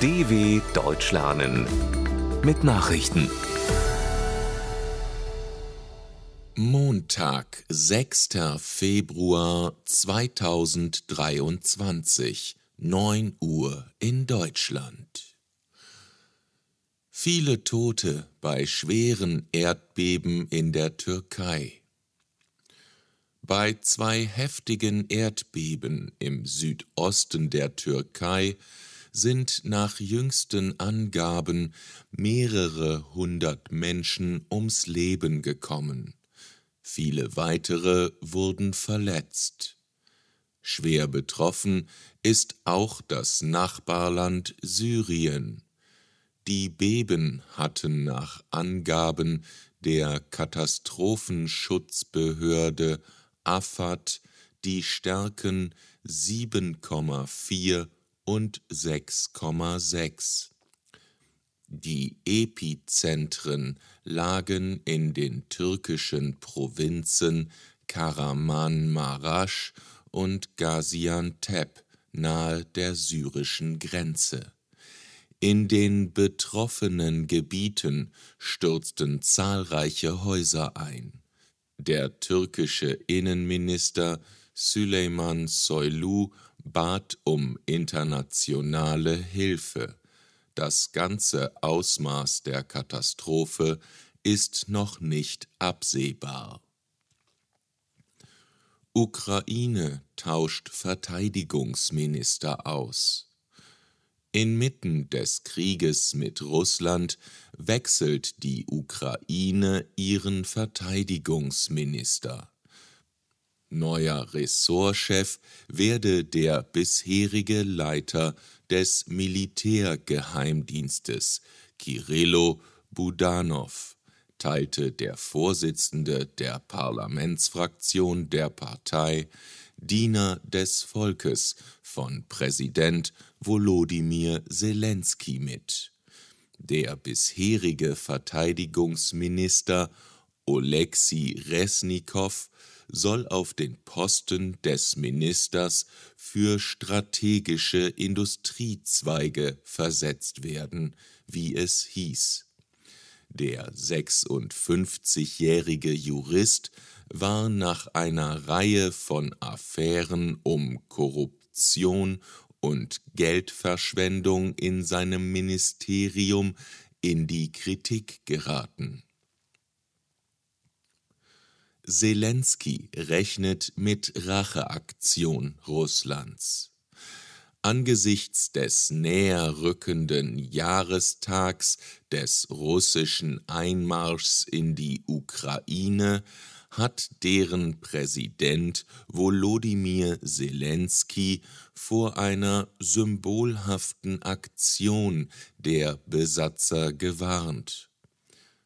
DW Deutsch lernen mit Nachrichten. Montag, 6. Februar 2023, 9 Uhr in Deutschland. Viele Tote bei schweren Erdbeben in der Türkei. Bei zwei heftigen Erdbeben im Südosten der Türkei sind nach jüngsten Angaben mehrere hundert Menschen ums Leben gekommen. Viele weitere wurden verletzt. Schwer betroffen ist auch das Nachbarland Syrien. Die Beben hatten nach Angaben der Katastrophenschutzbehörde Afad die Stärken 7,4 und 6,6. Die Epizentren lagen in den türkischen Provinzen Karaman-Maraş und Gaziantep nahe der syrischen Grenze. In den betroffenen Gebieten stürzten zahlreiche Häuser ein. Der türkische Innenminister Süleyman Soylu bat um internationale Hilfe. Das ganze Ausmaß der Katastrophe ist noch nicht absehbar. Ukraine tauscht Verteidigungsminister aus. Inmitten des Krieges mit Russland wechselt die Ukraine ihren Verteidigungsminister. Neuer Ressortchef werde der bisherige Leiter des Militärgeheimdienstes Kirillo Budanov, teilte der Vorsitzende der Parlamentsfraktion der Partei Diener des Volkes von Präsident Volodymyr Zelensky mit. Der bisherige Verteidigungsminister Oleksiy Resnikow soll auf den Posten des Ministers für strategische Industriezweige versetzt werden, wie es hieß. Der 56-jährige Jurist war nach einer Reihe von Affären um Korruption und Geldverschwendung in seinem Ministerium in die Kritik geraten. Zelensky rechnet mit Racheaktion Russlands. Angesichts des näher rückenden Jahrestags des russischen Einmarschs in die Ukraine hat deren Präsident Volodymyr Zelensky vor einer symbolhaften Aktion der Besatzer gewarnt.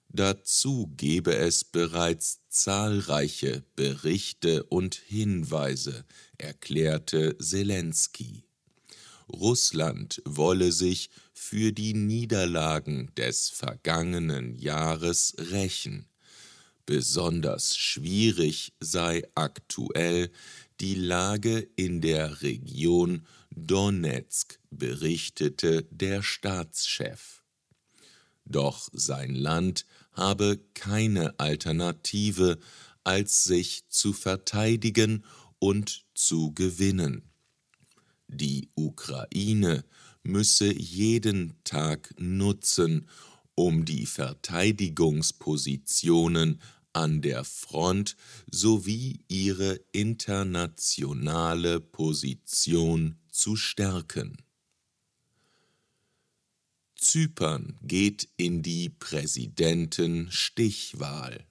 Dazu gebe es bereits zahlreiche Berichte und Hinweise, erklärte Zelensky. Russland wolle sich für die Niederlagen des vergangenen Jahres rächen. Besonders schwierig sei aktuell die Lage in der Region Donetsk, berichtete der Staatschef. Doch sein Land habe keine Alternative, als sich zu verteidigen und zu gewinnen. Die Ukraine müsse jeden Tag nutzen, um die Verteidigungspositionen an der Front sowie ihre internationale Position zu stärken. Zypern geht in die Präsidentenstichwahl.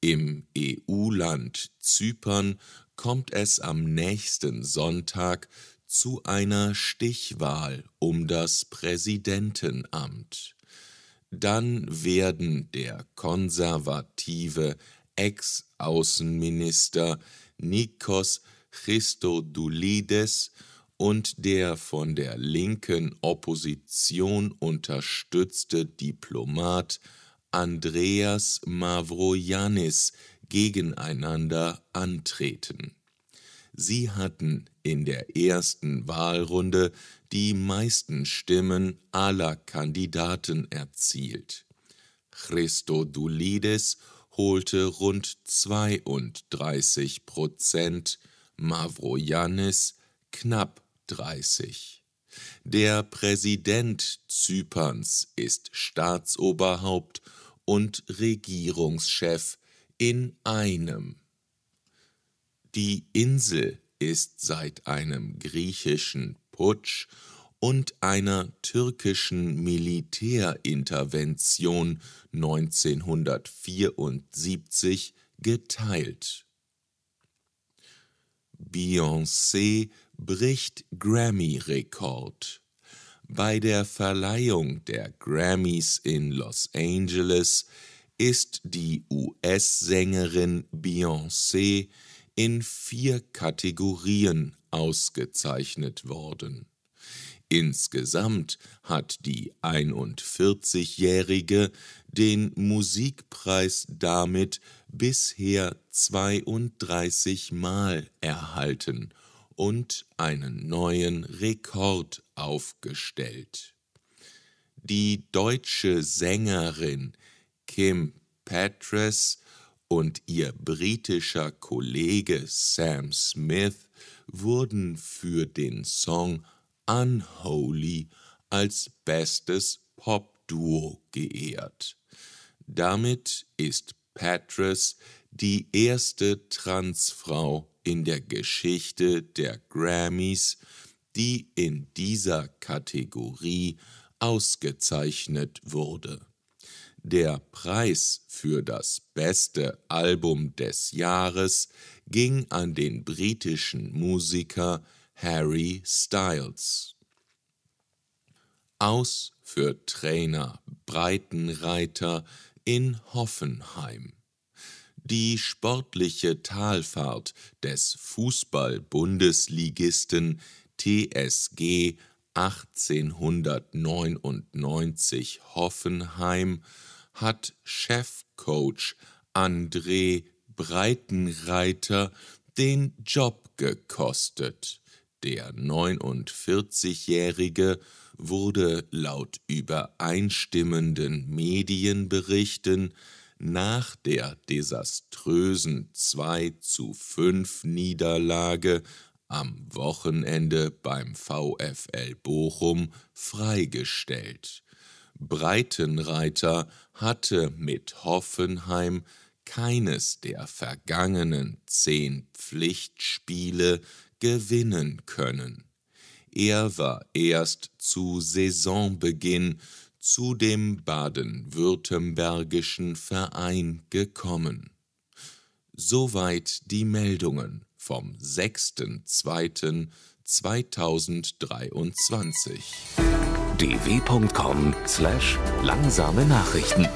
Im EU-Land Zypern kommt es am nächsten Sonntag zu einer Stichwahl um das Präsidentenamt. Dann werden der konservative Ex-Außenminister Nikos Christodoulides und der von der linken Opposition unterstützte Diplomat Andreas Mavroyanis gegeneinander antreten. Sie hatten in der ersten Wahlrunde die meisten Stimmen aller Kandidaten erzielt. Christodoulides holte rund 32 Prozent, Mavroyannis knapp 30. Der Präsident Zyperns ist Staatsoberhaupt und Regierungschef in einem. Die Insel ist seit einem griechischen Putsch und einer türkischen Militärintervention 1974 geteilt. Beyoncé bricht Grammy-Rekord. Bei der Verleihung der Grammys in Los Angeles ist die US-Sängerin Beyoncé in vier Kategorien ausgezeichnet worden. Insgesamt hat die 41-Jährige den Musikpreis damit bisher 32 Mal erhalten und einen neuen Rekord aufgestellt. Die deutsche Sängerin Kim Petras und ihr britischer Kollege Sam Smith wurden für den Song Unholy als bestes Popduo geehrt. Damit ist Patras die erste Transfrau in der Geschichte der Grammys, die in dieser Kategorie ausgezeichnet wurde. Der Preis für das beste Album des Jahres ging an den britischen Musiker Harry Styles. Aus für Trainer Breitenreiter in Hoffenheim. Die sportliche Talfahrt des Fußball-Bundesligisten TSG 1899 Hoffenheim hat Chefcoach André Breitenreiter den Job gekostet. Der 49-Jährige wurde laut übereinstimmenden Medienberichten nach der desaströsen 2 zu 5 Niederlage am Wochenende beim VfL Bochum freigestellt. Breitenreiter hatte mit Hoffenheim keines der vergangenen zehn Pflichtspiele gewinnen können. Er war erst zu Saisonbeginn zu dem baden-württembergischen Verein gekommen. Soweit die Meldungen vom 6.2.2023. dw.com/langsame Nachrichten